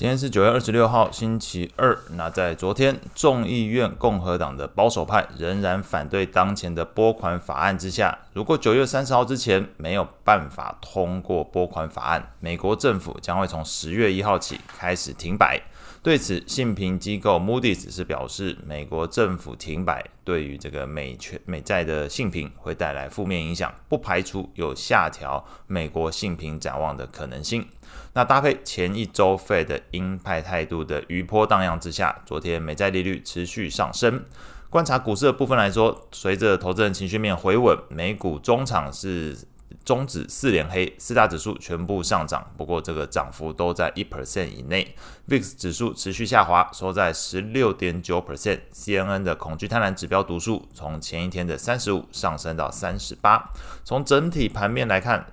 今天是九月二十六号，星期二。那在昨天，众议院共和党的保守派仍然反对当前的拨款法案之下，如果九月三十号之前没有办法通过拨款法案，美国政府将会从十月一号起开始停摆。对此，信评机构 Moody's 是表示，美国政府停摆对于这个美权美债的信评会带来负面影响，不排除有下调美国信评展望的可能性。那搭配前一周 Fed 的鹰派态度的余波荡漾之下，昨天美债利率持续上升。观察股市的部分来说，随着投资人情绪面回稳，美股中场是。终止四连黑，四大指数全部上涨，不过这个涨幅都在一 percent 以内。VIX 指数持续下滑，收在十六点九 percent。CNN 的恐惧贪婪指标读数从前一天的三十五上升到三十八。从整体盘面来看。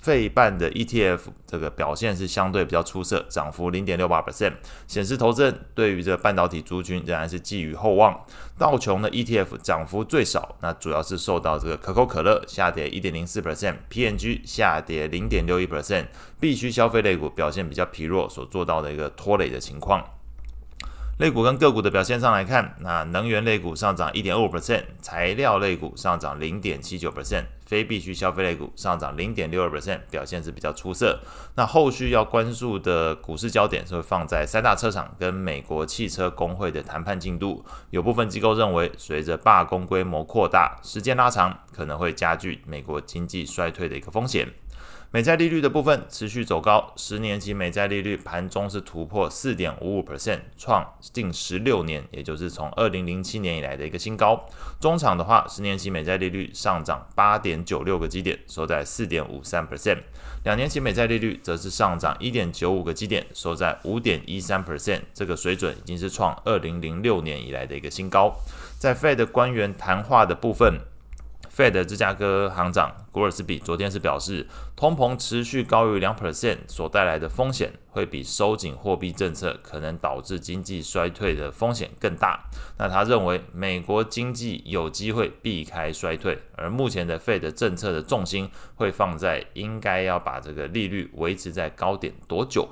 费半的 ETF 这个表现是相对比较出色，涨幅零点六八 percent，显示投资人对于这个半导体族群仍然是寄予厚望。道琼的 ETF 涨幅最少，那主要是受到这个可口可乐下跌一点零四 percent，PNG 下跌零点六一 percent，必需消费类股表现比较疲弱所做到的一个拖累的情况。类股跟个股的表现上来看，那能源类股上涨一点二五 percent，材料类股上涨零点七九 percent，非必需消费类股上涨零点六二 percent，表现是比较出色。那后续要关注的股市焦点是会放在三大车厂跟美国汽车工会的谈判进度。有部分机构认为，随着罢工规模扩大，时间拉长，可能会加剧美国经济衰退的一个风险。美债利率的部分持续走高，十年期美债利率盘中是突破四点五五 percent，创近十六年，也就是从二零零七年以来的一个新高。中场的话，十年期美债利率上涨八点九六个基点，收在四点五三 percent。两年期美债利率则是上涨一点九五个基点，收在五点一三 percent。这个水准已经是创二零零六年以来的一个新高。在 Fed 官员谈话的部分。Fed 芝加哥行长古尔斯比昨天是表示，通膨持续高于两 percent 所带来的风险，会比收紧货币政策可能导致经济衰退的风险更大。那他认为，美国经济有机会避开衰退，而目前的 Fed 政策的重心会放在应该要把这个利率维持在高点多久。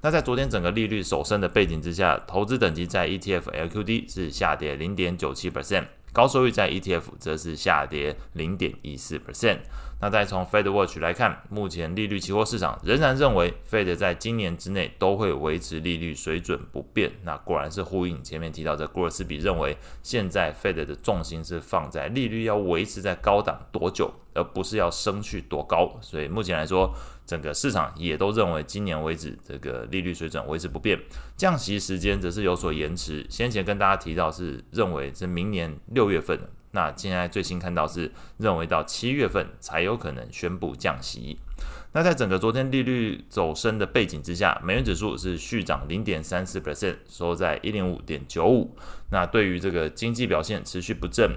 那在昨天整个利率走升的背景之下，投资等级在 ETF LQD 是下跌零点九七 percent。高收益债 ETF 则是下跌零点一四 percent。那再从 Fed Watch 来看，目前利率期货市场仍然认为 Fed 在今年之内都会维持利率水准不变。那果然是呼应前面提到的，g r o s b y 认为现在 Fed 的重心是放在利率要维持在高档多久，而不是要升去多高。所以目前来说，整个市场也都认为今年为止这个利率水准维持不变，降息时间则是有所延迟。先前跟大家提到是认为是明年六月份。那现在最新看到是认为到七月份才有可能宣布降息。那在整个昨天利率走升的背景之下，美元指数是续涨零点三四 percent，收在一零五点九五。那对于这个经济表现持续不振，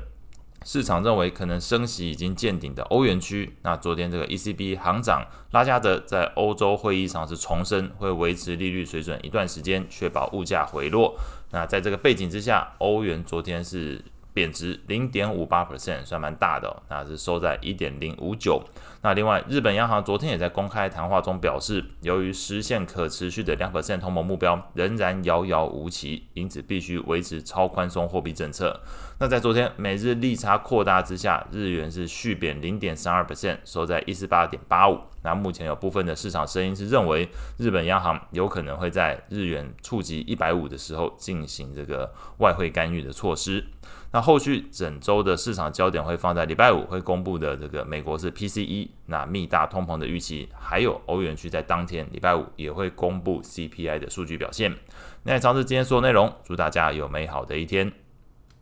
市场认为可能升息已经见顶的欧元区，那昨天这个 ECB 行长拉加德在欧洲会议上是重申会维持利率水准一段时间，确保物价回落。那在这个背景之下，欧元昨天是。贬值零点五八 percent，算蛮大的哦，那是收在一点零五九。那另外，日本央行昨天也在公开谈话中表示，由于实现可持续的两 percent 通膨目标仍然遥遥无期，因此必须维持超宽松货币政策。那在昨天每日利差扩大之下，日元是续贬零点三二 percent，收在一四八点八五。那目前有部分的市场声音是认为，日本央行有可能会在日元触及一百五的时候进行这个外汇干预的措施。那后续整周的市场焦点会放在礼拜五会公布的这个美国是 PCE，那密大通膨的预期，还有欧元区在当天礼拜五也会公布 CPI 的数据表现。那以上是今天所有内容，祝大家有美好的一天。